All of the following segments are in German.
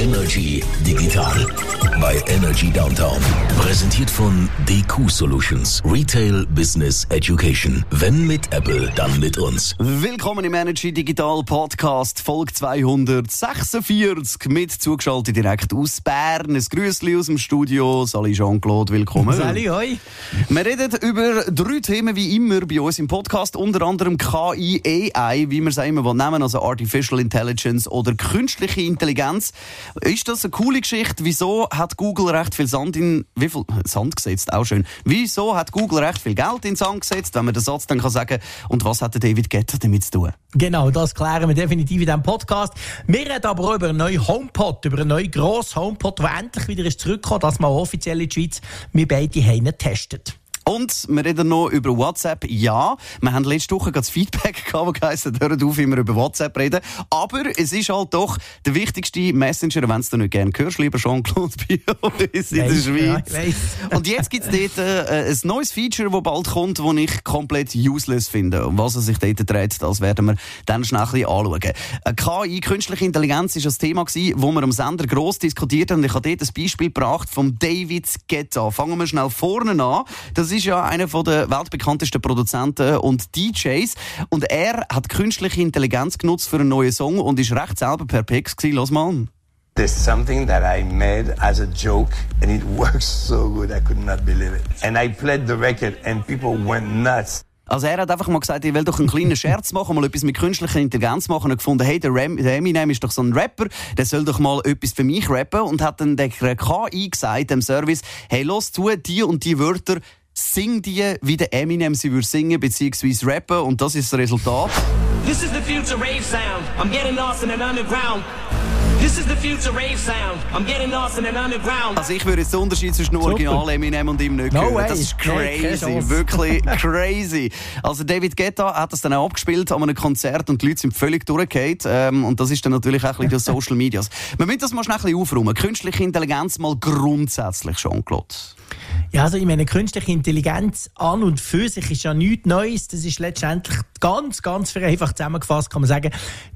Energy Digital bei Energy Downtown. Präsentiert von DQ Solutions. Retail Business Education. Wenn mit Apple, dann mit uns. Willkommen im Energy Digital Podcast, Folge 246 mit zugeschaltet direkt aus Bern. Ein Grüßli aus dem Studio. Sali Jean-Claude, willkommen. Sali, hoi. Wir reden über drei Themen wie immer bei uns im Podcast, unter anderem KI, AI, wie wir es immer nennen, also Artificial Intelligence oder künstliche Intelligenz. Ist das eine coole Geschichte? Wieso hat Google recht viel Sand in, wie viel, Sand gesetzt? Auch schön. Wieso hat Google recht viel Geld in Sand gesetzt, wenn man den Satz dann kann sagen, und was hat David Guetta damit zu tun? Genau, das klären wir definitiv in diesem Podcast. Wir reden aber auch über einen neuen HomePod, über einen neuen grossen HomePod, der endlich wieder ist zurückgekommen, dass man offiziell in die Schweiz wir beide Heine testet. Und wir reden noch über WhatsApp. Ja, wir haben letzte Woche das Feedback gehabt, das geheißen, hört auf, immer über WhatsApp reden. Aber es ist halt doch der wichtigste Messenger, wenn du nicht gerne hörst, lieber Jean-Claude uns in der Schweiz. Ja, Und jetzt gibt es dort äh, ein neues Feature, das bald kommt, das ich komplett useless finde. Und was es sich dort dreht, das werden wir dann schnell ein bisschen anschauen. Äh, KI, künstliche Intelligenz, ist ein Thema gewesen, wo wir am Sender gross diskutiert haben. Ich habe dort ein Beispiel gebracht von David Guetta. Fangen wir schnell vorne an. Das ist ist ja einer der weltbekanntesten Produzenten und DJs. Und er hat künstliche Intelligenz genutzt für einen neuen Song und ist recht selber perplex gewesen. Los mal. There's something that I made as a joke and it works so good I could not believe it. And I played the record and people went nuts. Also er hat einfach mal gesagt, ich will doch einen kleinen Scherz machen, mal etwas mit künstlicher Intelligenz machen und gefunden, hey, der, Ram, der Eminem ist doch so ein Rapper, der soll doch mal etwas für mich rappen und hat dann der KI gesagt, dem Service, hey, los zu, die und die Wörter sing die, wie der Eminem sie würde singen bzw. rappen und das ist das Resultat. This is the future rave sound. I'm getting lost in an underground. This is the future rave sound. I'm getting lost in an underground. Also ich würde jetzt den Unterschied zwischen dem Original Eminem und ihm nicht no hören. Way. Das ist crazy, hey, wirklich crazy. Also David Guetta hat das dann auch abgespielt an einem Konzert und die Leute sind völlig durchgehend. Ähm, und das ist dann natürlich auch ein bisschen durch Social Medias. Wir müssen das mal schnell ein bisschen aufräumen. Künstliche Intelligenz mal grundsätzlich, Jean-Claude. Ja, also ich meine, künstliche Intelligenz an und für sich ist ja nichts Neues. Das ist letztendlich ganz, ganz vereinfacht zusammengefasst, kann man sagen,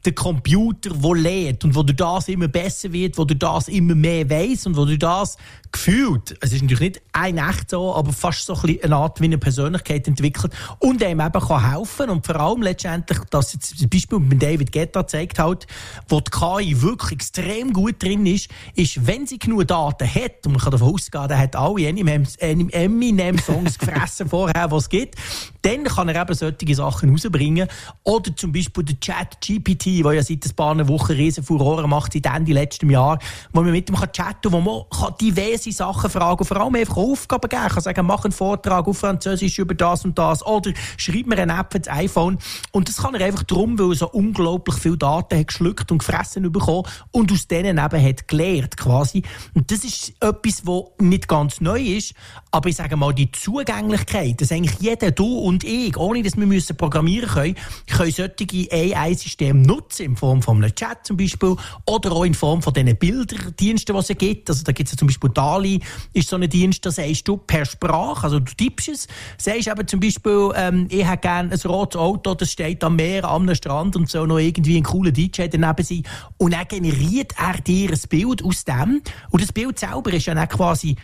der Computer, der lädt und wo durch das immer besser wird, wo durch das immer mehr weiß und wo durch das gefühlt, es ist natürlich nicht ein echt so, aber fast so ein eine Art wie eine Persönlichkeit entwickelt und einem eben kann helfen und vor allem letztendlich, dass jetzt das Beispiel mit David Guetta zeigt halt, wo die KI wirklich extrem gut drin ist, ist, wenn sie genug Daten hat, und man kann davon ausgehen, der hat alle Eminem-Songs gefressen vorher, was es gibt, dann kann er eben solche Sachen rausbringen. Oder zum Beispiel der Chat GPT, der ja seit ein paar Wochen riesen Furore macht, seit Ende letzten Jahr, wo man mit ihm chatten kann, wo man diverse Sachen fragen kann, vor allem einfach Aufgaben geben kann, sagen, mach einen Vortrag auf Französisch über das und das, oder schreib mir eine App ins iPhone. Und das kann er einfach darum, weil er so unglaublich viele Daten hat geschluckt und gefressen bekommen und aus denen eben hat gelernt, quasi. Und das ist etwas, was nicht ganz neu ist, aber ich sage mal, die Zugänglichkeit, dass eigentlich jeder, du und ich, ohne dass wir müssen programmieren können, können solche AI-Systeme nutzen, in Form von einem Chat zum Beispiel, oder auch in Form von diesen Bilderdiensten, die es gibt. Also da gibt es ja zum Beispiel DALI, ist so ein Dienst, da sagst du per Sprache, also du tippst es, sagst eben zum Beispiel, ähm, ich hätte gerne ein rotes Auto, das steht am Meer, am Strand und so noch irgendwie ein cooler DJ daneben sein. Und dann generiert er dir ein Bild aus dem. Und das Bild selber ist ja dann quasi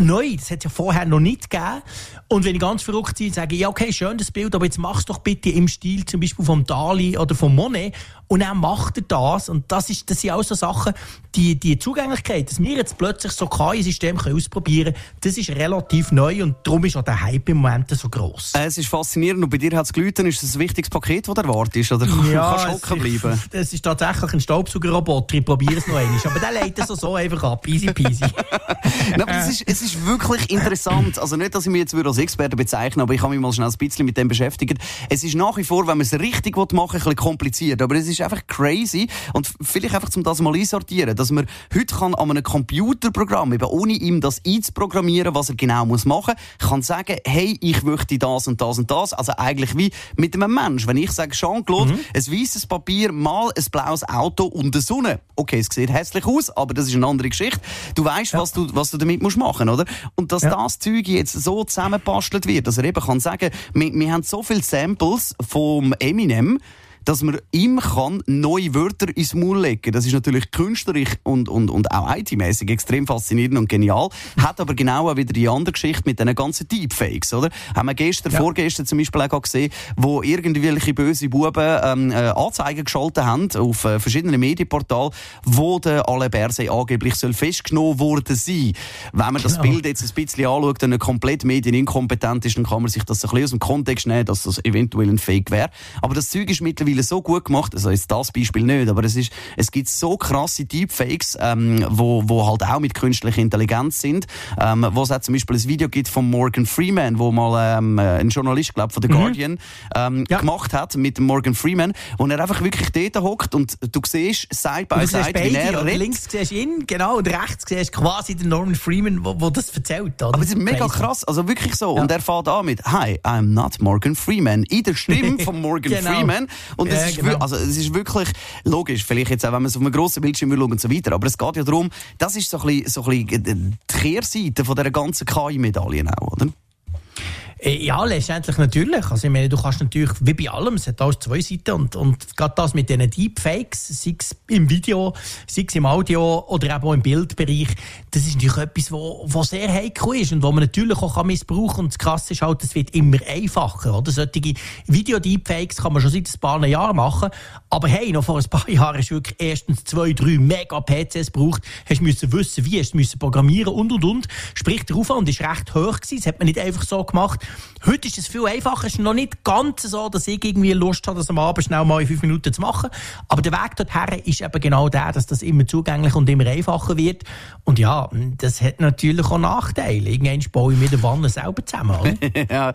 neu. Das hat ja vorher noch nicht gegeben. Und wenn ich ganz verrückt bin, sage ich, ja, okay, schön das Bild, aber jetzt mach's doch bitte im Stil zum Beispiel vom Dali oder vom Monet. Und dann macht er das. Und das, ist, das sind auch so Sachen, die, die Zugänglichkeit, dass wir jetzt plötzlich so kein System ausprobieren können, das ist relativ neu und darum ist auch der Hype im Moment so gross. Äh, es ist faszinierend und bei dir hat es gelitten, ist das ein wichtiges Paket, das du erwartest? Oder ja, kannst du hocken bleiben? Es ist tatsächlich ein Staubsaugerroboter, ich probiere es noch einmal. Aber der leitet so, so einfach ab, easy peasy. Nein, aber es ist, es ist wirklich interessant. Also nicht, dass ich mich jetzt als Experte bezeichne, aber ich habe mich mal schnell ein bisschen mit dem beschäftigt. Es ist nach wie vor, wenn man es richtig machen will, ein bisschen kompliziert. Aber es ist einfach crazy. Und vielleicht einfach, um das mal einsortieren, dass man heute kann an einem Computerprogramm, eben ohne ihm das einzuprogrammieren, was er genau muss machen, kann sagen, hey, ich möchte das und das und das. Also eigentlich wie mit einem Mensch. Wenn ich sage, Jean-Claude, mhm. ein weißes Papier, mal ein blaues Auto und eine Sonne. Okay, es sieht hässlich aus, aber das ist eine andere Geschichte. Du weißt, ja. was du, was du damit musst machen, oder? Und dass ja. das Zeug jetzt so zusammenbastelt wird, dass er eben kann sagen, wir, wir haben so viele Samples vom Eminem, dass man ihm kann neue Wörter ins Maul legen. Das ist natürlich künstlerisch und, und, und auch IT-mäßig extrem faszinierend und genial. Hat aber genau auch wieder die andere Geschichte mit diesen ganzen Deepfakes, oder? Haben wir gestern, ja. vorgestern zum Beispiel auch gesehen, wo irgendwelche böse Buben ähm, äh, Anzeigen geschaltet haben auf äh, verschiedenen Medienportalen, wo der Alain Berset angeblich soll festgenommen worden sein. Wenn man das genau. Bild jetzt ein bisschen anschaut und komplett medieninkompetent ist, dann kann man sich das ein bisschen aus dem Kontext nehmen, dass das eventuell ein Fake wäre. Aber das Zeug ist mittlerweile so gut gemacht, also jetzt das Beispiel nicht, aber es, ist, es gibt so krasse Deepfakes, ähm, wo, wo halt auch mit künstlicher Intelligenz sind, ähm, wo es auch zum Beispiel ein Video gibt von Morgan Freeman, wo mal ähm, ein Journalist, glaube von The mhm. Guardian, ähm, ja. gemacht hat mit Morgan Freeman, wo er einfach wirklich dort hockt und du siehst Side by Side, wie er redet. Links siehst du ihn, genau, und rechts siehst du quasi den Norman Freeman, wo, wo das erzählt. Oder? Aber es ist mega krass, also wirklich so. Ja. Und er fährt an mit Hi, I'm not Morgan Freeman. In der Stimme von Morgan genau. Freeman. Und es, ja, ist genau. also, es ist wirklich logisch, vielleicht jetzt auch, wenn man es auf einem grossen Bildschirm schaut und so weiter. Aber es geht ja darum, das ist so ein bisschen, so ein bisschen die Kehrseite von dieser ganzen KI-Medaille auch, oder? Äh, ja, letztendlich natürlich. Also ich meine, du kannst natürlich, wie bei allem, es hat alles zwei Seiten und, und gerade das mit diesen Deepfakes, sei es im Video, sei es im Audio oder eben auch im Bildbereich, das ist natürlich etwas, wo, wo sehr heikel ist und wo man natürlich auch missbrauchen kann. Und das Krasse ist halt, es wird immer einfacher. Oder? Solche Video-Deepfakes kann man schon seit ein paar Jahren machen, aber hey, noch vor ein paar Jahren hast du wirklich erstens zwei, drei Mega-PCs gebraucht, hast müssen wissen, wie, hast müssen programmieren und und und. Sprich, der Aufwand ist recht hoch gewesen, das hat man nicht einfach so gemacht. Heute ist es viel einfacher. Es ist noch nicht ganz so, dass ich irgendwie Lust habe, das am Abend schnell mal in fünf Minuten zu machen. Aber der Weg dorthin ist eben genau der, dass das immer zugänglich und immer einfacher wird. Und ja, das hat natürlich auch Nachteile. Irgendwann baue ich mir die Wanne selber zusammen. ja,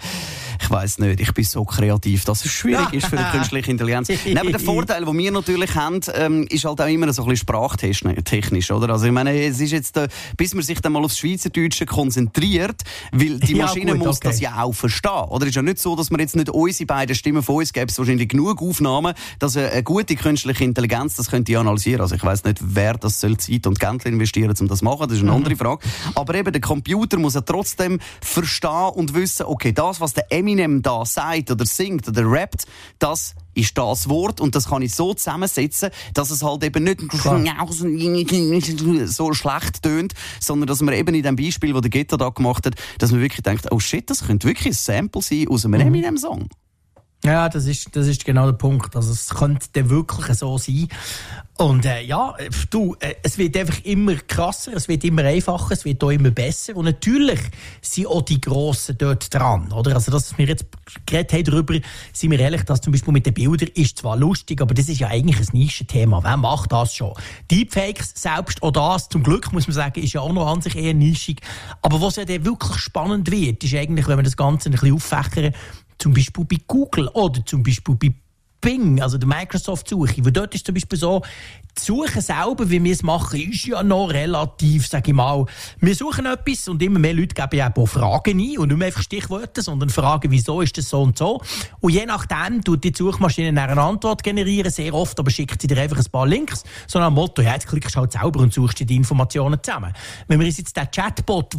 ich weiß nicht. Ich bin so kreativ, dass es schwierig ist für die künstliche Intelligenz. Neben dem Vorteil, den wir natürlich haben, ähm, ist halt auch immer so ein bisschen sprachtechnisch, oder? Also ich meine, es ist jetzt, äh, bis man sich dann mal aufs Schweizerdeutsche konzentriert, weil die Maschine ja, gut, muss okay. das ja auch verstehen. Oder ist ja nicht so, dass wir jetzt nicht unsere beiden Stimmen von uns gäbe es wahrscheinlich genug Aufnahmen, dass eine gute künstliche Intelligenz das könnte analysieren. Also ich weiß nicht, wer das soll Zeit und Geld investieren, um das zu machen. Das ist eine mhm. andere Frage. Aber eben der Computer muss ja trotzdem verstehen und wissen, okay, das, was der Eminem da sagt oder singt oder rappt, das ist das Wort und das kann ich so zusammensetzen, dass es halt eben nicht so schlecht tönt, sondern dass man eben in dem Beispiel, das der Gitter da gemacht hat, dass man wirklich denkt, oh shit, das könnte wirklich ein Sample sein aus einem mhm. Eminem-Song. Ja, das ist, das ist genau der Punkt. Also es könnte wirklich so sein. Und äh, ja, du, äh, es wird einfach immer krasser, es wird immer einfacher, es wird auch immer besser. Und natürlich sind auch die Grossen dort dran. Oder? Also, dass wir jetzt geredet haben darüber, sind wir ehrlich, dass zum Beispiel mit den Bildern ist zwar lustig, aber das ist ja eigentlich ein Nischenthema. Wer macht das schon? Deepfakes, selbst auch das, zum Glück muss man sagen, ist ja auch noch an sich eher nischig. Aber was ja dann wirklich spannend wird, ist eigentlich, wenn wir das Ganze ein bisschen auffächern, zum Beispiel bei Google oder zum Beispiel bei Bing, also der Microsoft-Suche. Weil dort ist zum Beispiel so, die Suche selber, wie wir es machen, ist ja noch relativ, sage ich mal, wir suchen etwas und immer mehr Leute geben ja auch Fragen ein und nicht mehr einfach Stichworte, sondern Fragen, wieso ist das so und so. Und je nachdem tut die Suchmaschine eine Antwort generieren, sehr oft, aber schickt sie dir einfach ein paar Links, sondern am Motto, ja, jetzt klickst du halt selber und suchst dir die Informationen zusammen. Wenn wir uns jetzt den Chatbot,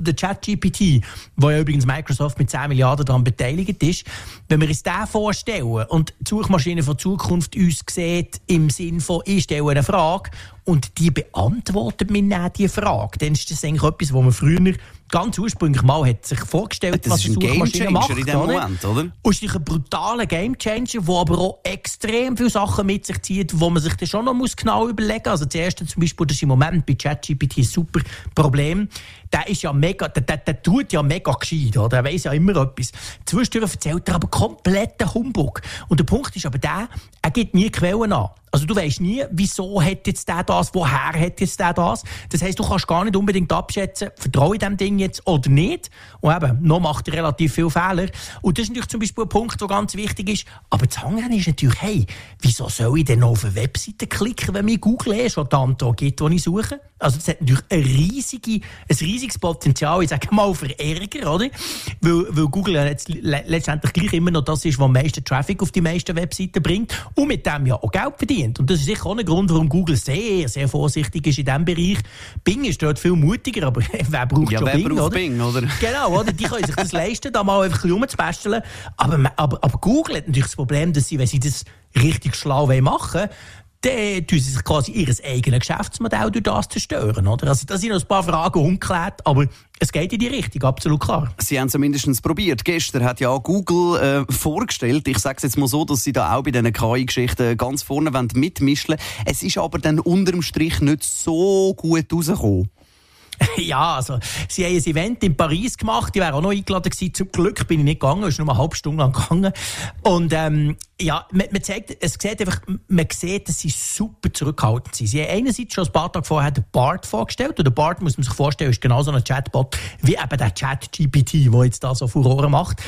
der ChatGPT, wo ja übrigens Microsoft mit 10 Milliarden daran beteiligt ist, wenn wir uns den vorstellen und die Suchmaschine von Zukunft uns sieht, im Sinn von, ich stelle eine Frage und die beantwortet mir dann diese Frage, dann ist das eigentlich etwas, was man früher ganz ursprünglich mal hat sich vorgestellt, das was eine Suchmaschine macht. In dem? Moment, oder? Und ist ein brutaler Gamechanger, der aber auch extrem viele Sachen mit sich zieht, wo man sich dann schon noch muss genau überlegen muss. Also zuerst zum Beispiel, das ist im Moment bei ChatGPT ein super Problem, der ist ja mega, der, der, der tut ja mega gescheit, oder? Der weiß ja immer etwas. Zwischendurch erzählt er aber kompletten Humbug. Und der Punkt ist aber der, er gibt nie Quellen an. Also du weißt nie, wieso hat jetzt der das, woher hat jetzt der das. Das heisst, du kannst gar nicht unbedingt abschätzen, vertraue ich dem Ding jetzt oder nicht. Und eben, noch macht er relativ viele Fehler. Und das ist natürlich zum Beispiel ein Punkt, der ganz wichtig ist. Aber das Hängen ist natürlich, hey, wieso soll ich denn auf eine Webseite klicken, wenn mir Google eh schon Antwort gibt, die ich suche? Also das hat natürlich ein, riesige, ein riesiges Potenzial, ich sage mal, für Ärger, oder? Weil, weil Google jetzt letztendlich gleich immer noch das ist, was am meisten Traffic auf die meisten Webseiten bringt und mit dem ja auch Geld verdient. Bedient. Und das ist sicher auch ein Grund, warum Google sehr, sehr vorsichtig ist in diesem Bereich. Bing ist dort viel mutiger, aber wer braucht ja, schon wer Bing, braucht oder? Bing, oder? Genau, oder? Die können sich das leisten, da mal einfach ein rumzubasteln. Aber, aber, aber Google hat natürlich das Problem, dass sie, wenn sie das richtig schlau machen wollen, tun sie sich quasi ihr eigenes Geschäftsmodell durch das zerstören. Oder? Also, da sind noch ein paar Fragen ungeklärt, aber es geht in die Richtung, absolut klar. Sie haben es mindestens probiert. Gestern hat ja Google äh, vorgestellt, ich sage es jetzt mal so, dass sie da auch bei diesen KI-Geschichten ganz vorne mitmischen Es ist aber dann unterm Strich nicht so gut rausgekommen. Ja, also, sie haben ein Event in Paris gemacht, ich wäre auch noch eingeladen gewesen. Zum Glück bin ich nicht gegangen, es ist nur eine halbe Stunde lang gegangen. Und, ähm, ja, man, man zeigt, es sieht einfach, man sieht, dass sie super zurückhaltend sind. Sie haben einerseits schon ein paar Tage vorher den BART vorgestellt, und der BART, muss man sich vorstellen, ist genau so ein Chatbot, wie eben der Chat-GPT, der jetzt da so Furore macht.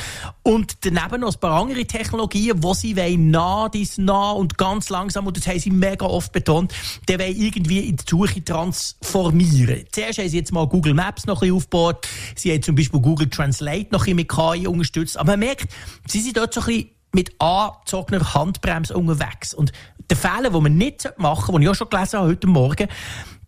Und daneben noch ein paar andere Technologien, wo sie wollen, nah, dies nah und ganz langsam, und das haben sie mega oft betont, die wollen irgendwie in die Suche transformieren. Zuerst haben sie jetzt mal Google Maps noch ein bisschen aufgebaut. Sie haben zum Beispiel Google Translate noch ein bisschen mit KI unterstützt. Aber man merkt, sie sind dort so ein bisschen mit angezogener Handbremse unterwegs. Und der Fehler, den man nicht machen sollte, den ich auch schon gelesen habe heute Morgen,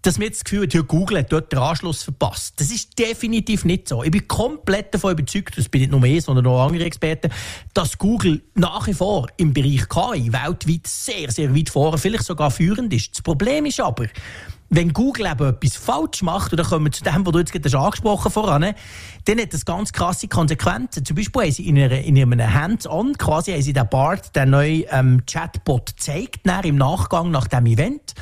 dass man jetzt das Gefühl hat, ja, Google hat dort den Anschluss verpasst. Das ist definitiv nicht so. Ich bin komplett davon überzeugt, das bin nicht nur ich, sondern auch andere Experten, dass Google nach wie vor im Bereich KI weltweit sehr, sehr weit vorne, vielleicht sogar führend ist. Das Problem ist aber, wenn Google eben etwas falsch macht, oder kommen wir zu dem, was du jetzt gerade angesprochen voran, dann hat das ganz krasse Konsequenzen. Zum Beispiel haben sie in, einer, in einem Hands-on, quasi haben sie den BART, den neuen ähm, Chatbot, gezeigt, im Nachgang nach dem Event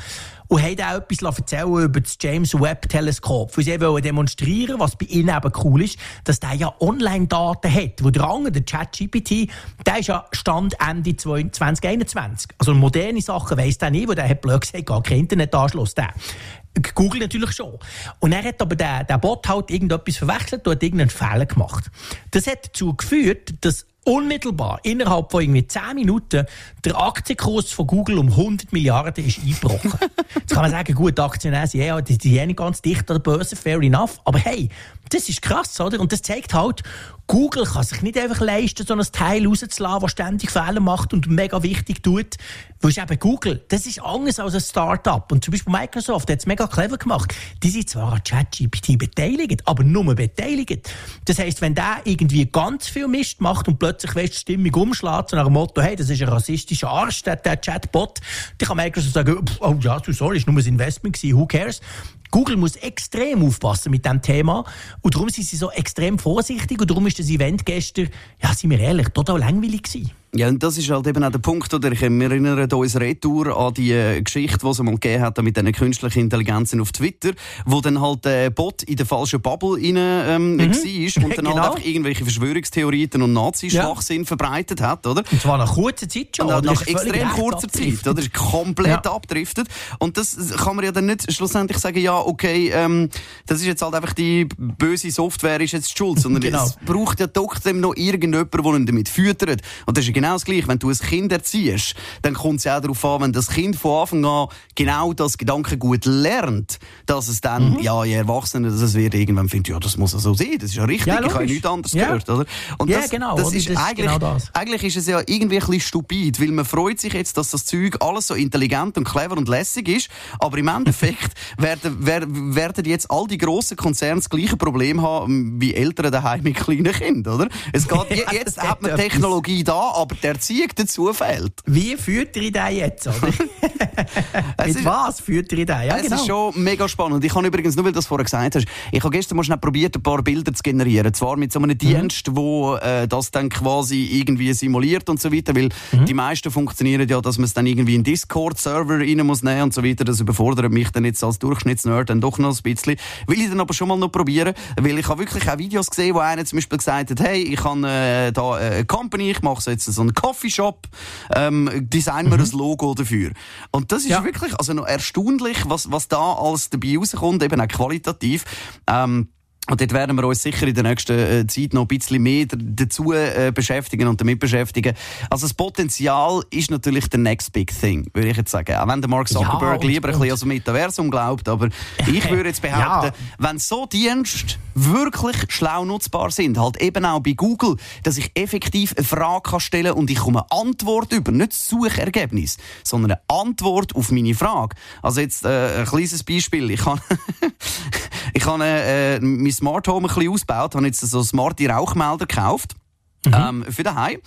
und haben auch etwas erzählen über das James Webb Teleskop. Weil sie wollen demonstrieren, was bei ihnen eben cool ist, dass der ja Online-Daten hat. Wo der andere, der ChatGPT, der ist ja Stand Ende 2021. Also moderne Sachen weiss der nicht, weil der hat blöd gesagt, gar keinen Internetanschluss. Der. Google natürlich schon. Und er hat aber der, der Bot halt irgendetwas verwechselt und hat irgendeinen Fehler gemacht. Das hat dazu geführt, dass unmittelbar, innerhalb von irgendwie 10 Minuten, der Aktienkurs von Google um 100 Milliarden ist eingebrochen. Jetzt kann man sagen, gut, Aktionäre sind ja, die, sind nicht ganz dicht an der Börse, fair enough. Aber hey, das ist krass, oder? Und das zeigt halt, Google kann sich nicht einfach leisten, so ein Teil rauszulassen, das ständig Fehler macht und mega wichtig tut. Weil es eben Google, das ist anders als ein Start-up. Und zum Beispiel Microsoft hat es mega clever gemacht. Die sind zwar an ChatGPT beteiligt, aber nur beteiligt. Das heisst, wenn der irgendwie ganz viel Mist macht und plötzlich weißt, die Stimmung umschlägt, so nach dem Motto, hey, das ist ein rassistischer Arsch, der, der Chatbot, dann kann Microsoft sagen, oh ja, sorry, ist nur ein Investment gewesen, who cares? Google muss extrem aufpassen mit diesem Thema und darum sind sie so extrem vorsichtig und darum ist das Event gestern, ja, sind wir ehrlich, total langweilig gewesen. Ja, und das ist halt eben auch der Punkt, oder? Ich erinnere uns retour an die äh, Geschichte, die es mal gegeben hat mit diesen künstlichen Intelligenzen auf Twitter, wo dann halt der Bot in der falschen Bubble rein, ähm, mhm. war und dann genau. halt einfach irgendwelche Verschwörungstheorien und Nazi-Schwachsinn ja. verbreitet hat, oder? Und zwar nach kurzer Zeit schon. Und nach extrem kurzer Zeit, oder? Ist komplett ja. abdriftet. Und das kann man ja dann nicht schlussendlich sagen, ja, okay, ähm, das ist jetzt halt einfach die böse Software ist jetzt schuld, sondern genau. es braucht ja trotzdem noch irgendjemand, der ihn damit füttert. Und das ist genau das Gleiche. Wenn du ein Kind erziehst, dann kommt es ja auch darauf an, wenn das Kind von Anfang an genau das Gedankengut lernt, dass es dann, mhm. ja, je Erwachsener, dass es wird, irgendwann findet, ja, das muss so sein, das ist ja richtig, ja, ich habe nichts anderes ja. gehört, oder? Und ja, das, genau, das, ist, das eigentlich, genau das. eigentlich ist es ja irgendwie ein bisschen stupid, weil man freut sich jetzt, dass das Zeug alles so intelligent und clever und lässig ist, aber im Endeffekt werden, werden jetzt all die grossen Konzerne das gleiche Problem haben wie Eltern daheim mit kleinen Kindern, oder? Es geht, ja, jetzt hat man Technologie da, aber der Erziehung dazu fehlt. Wie führt ihr den jetzt, oder? Mit was führt ihr den? Ja, es genau. ist schon mega spannend. Ich habe übrigens, nur weil du das vorher gesagt hast, ich habe gestern mal schnell probiert, ein paar Bilder zu generieren. Zwar mit so einem mhm. Dienst, wo äh, das dann quasi irgendwie simuliert und so weiter, weil mhm. die meisten funktionieren ja, dass man es dann irgendwie in Discord-Server rein muss nehmen und so weiter. Das überfordert mich dann jetzt als Durchschnittsnerd dann doch noch ein bisschen. Will ich dann aber schon mal noch probieren, weil ich habe wirklich auch Videos gesehen, wo einer zum Beispiel gesagt hat, hey, ich habe äh, da äh, eine Company, ich mache so jetzt so einen Coffeeshop, ähm, designen wir mhm. ein Logo dafür. Und das ist ja. wirklich also noch erstaunlich, was, was da alles dabei rauskommt, eben auch qualitativ. Ähm, Und dort werden wir uns sicher in der nächsten äh, Zeit noch ein bisschen mehr dazu äh, beschäftigen und damit beschäftigen. Also das Potenzial ist natürlich der next big thing, würde ich jetzt sagen. Auch wenn der Mark Zuckerberg ja, lieber ein bisschen ans Metaversum glaubt, aber ich würde jetzt behaupten, ja. wenn so Dienste wirklich schlau nutzbar sind, halt eben auch bei Google, dass ich effektiv eine Frage kann stellen und ich komme eine Antwort über, nicht das Suchergebnis, sondern eine Antwort auf meine Frage. Also jetzt äh, ein kleines Beispiel. Ich habe habe äh, mein Smart Home ein bisschen ausgebaut, habe jetzt so smarte Rauchmelder gekauft. Mhm. Ähm, für daheim.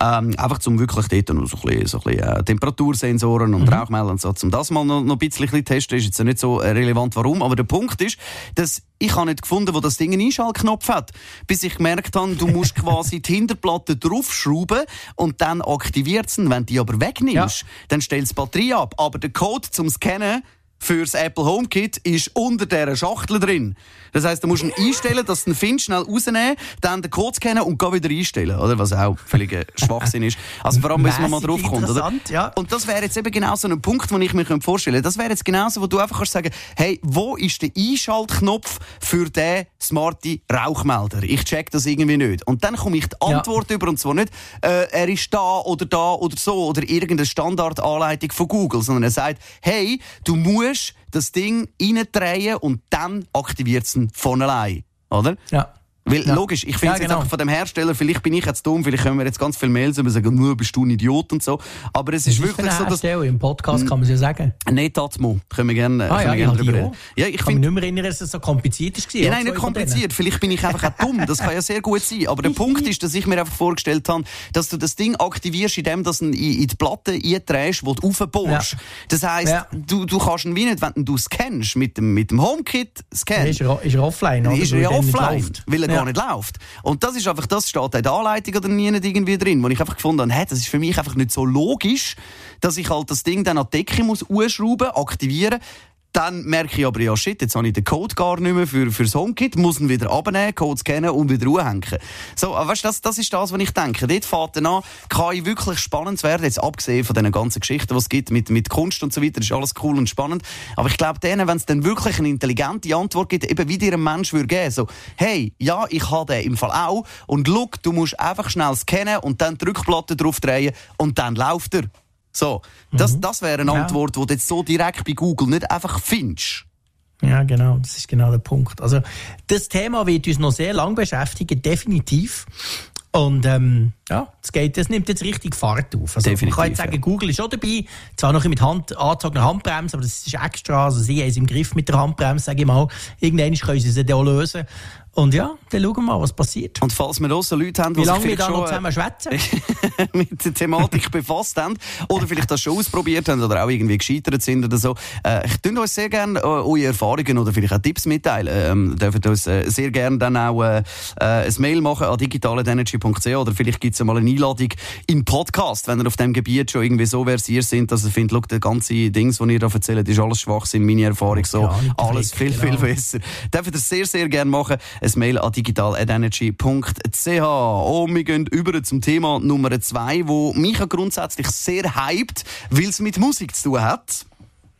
Ähm, einfach zum wirklich dort noch so ein bisschen, so ein bisschen äh, Temperatursensoren und mhm. Rauchmelder und so, um das mal noch, noch ein bisschen testen, ist jetzt nicht so äh, relevant, warum. Aber der Punkt ist, dass ich habe nicht gefunden, wo das Ding einen Einschaltknopf hat, bis ich gemerkt habe, du musst quasi die Hinterplatte draufschrauben und dann aktiviert es. Wenn du die aber wegnimmst, ja. dann stellt es Batterie ab. Aber der Code zum Scannen fürs Apple HomeKit ist unter dieser Schachtel drin. Das heisst, du musst ihn einstellen, dass du den Find schnell rausnehmen, dann den Code scannen und geh wieder einstellen, oder? Was auch völlig Schwachsinn ist. Also vor allem müssen wir mal drauf kommen, oder? Ja. Und das wäre jetzt eben genau so ein Punkt, den ich mir vorstellen könnte. Das wäre jetzt genauso, wo du einfach kannst sagen, hey, wo ist der Einschaltknopf für den smarte Rauchmelder? Ich check das irgendwie nicht. Und dann komme ich die Antwort ja. über, und zwar nicht, äh, er ist da oder da oder so, oder irgendeine Standardanleitung von Google, sondern er sagt, hey, du musst das Ding reindrehen und dann aktiviert es von allein. Oder? Ja. Weil, ja. logisch, ich finde ja, genau. jetzt von dem Hersteller, vielleicht bin ich jetzt dumm, vielleicht können wir jetzt ganz viele Mails über sagen, nur bist du ein Idiot und so. Aber es ist, ist wirklich so, dass... Im Podcast kann man es ja sagen. Nicht Atmo. Können wir gerne, ah, können ja, wir gerne drüber reden. Ja, ich kann find... mich nicht mehr erinnern, dass es so kompliziert war. Ja, nein, nicht kompliziert. Vielleicht bin ich einfach auch dumm. Das kann ja sehr gut sein. Aber der Punkt ist, dass ich mir einfach vorgestellt habe, dass du das Ding aktivierst, indem du in, in die Platte einträgst, wo du raufbohrst. Ja. Das heisst, ja. du, du kannst ihn wie nicht, wenn du scannst, mit dem, mit dem HomeKit scannen. Ist er, ist er offline, oder? Ist er ja offline, weil er gar nicht läuft. Und das ist einfach, das steht in der Anleitung oder nie irgendwie drin, wo ich einfach gefunden habe, hey, das ist für mich einfach nicht so logisch, dass ich halt das Ding dann an die Decke muss ausschrauben, aktivieren, dann merke ich aber, ja shit, jetzt habe ich den Code gar nicht mehr für, fürs HomeKit, muss ihn wieder abnehmen, Code scannen und wieder anhängen. So, weißt du, das, das ist das, was ich denke. Dort fährt dann an, kann ich wirklich spannend werden, jetzt abgesehen von den ganzen Geschichten, die es gibt mit, mit Kunst und so weiter, ist alles cool und spannend. Aber ich glaube, denen, wenn es dann wirklich eine intelligente Antwort gibt, eben wie dir ein Mensch würde geben, so, hey, ja, ich habe den im Fall auch und look, du musst einfach schnell scannen und dann die Rückplatte drauf drehen und dann läuft er. So, das, mhm. das wäre eine Antwort, ja. die du jetzt so direkt bei Google nicht einfach findest. Ja, genau, das ist genau der Punkt. Also, das Thema wird uns noch sehr lang beschäftigen, definitiv. Und ähm, ja, das, geht, das nimmt jetzt richtig Fahrt auf. Also, Definitiv, man kann jetzt sagen, ja. Google ist auch dabei, zwar noch mit Hand, angezogener Handbremse, aber das ist extra, also sie haben es im Griff mit der Handbremse, sage ich mal. Irgendwann können sie es auch lösen. Und ja, dann schauen wir mal, was passiert. Und falls wir auch Leute haben, die lange wir da noch zusammen schwätzen? mit der Thematik befasst haben oder vielleicht das schon ausprobiert haben oder auch irgendwie gescheitert sind oder so, äh, ich tue uns sehr gerne äh, eure Erfahrungen oder vielleicht auch Tipps mitteilen. Ähm, dürft uns äh, sehr gerne dann auch äh, äh ein Mail machen an digitalenergy.ch oder vielleicht gibt es mal eine Einladung im Podcast, wenn ihr auf dem Gebiet schon irgendwie so versiert sind, dass ihr findet, schau, der ganze Dings, was ihr da erzählt, ist alles Schwachsinn, meine Erfahrung so, ja, alles viel, viel genau. besser. Dürft ihr sehr, sehr gerne machen ein Mail an digitalenergy.ch. Und wir gehen über zum Thema Nummer zwei, wo mich grundsätzlich sehr hypt, weil es mit Musik zu tun hat.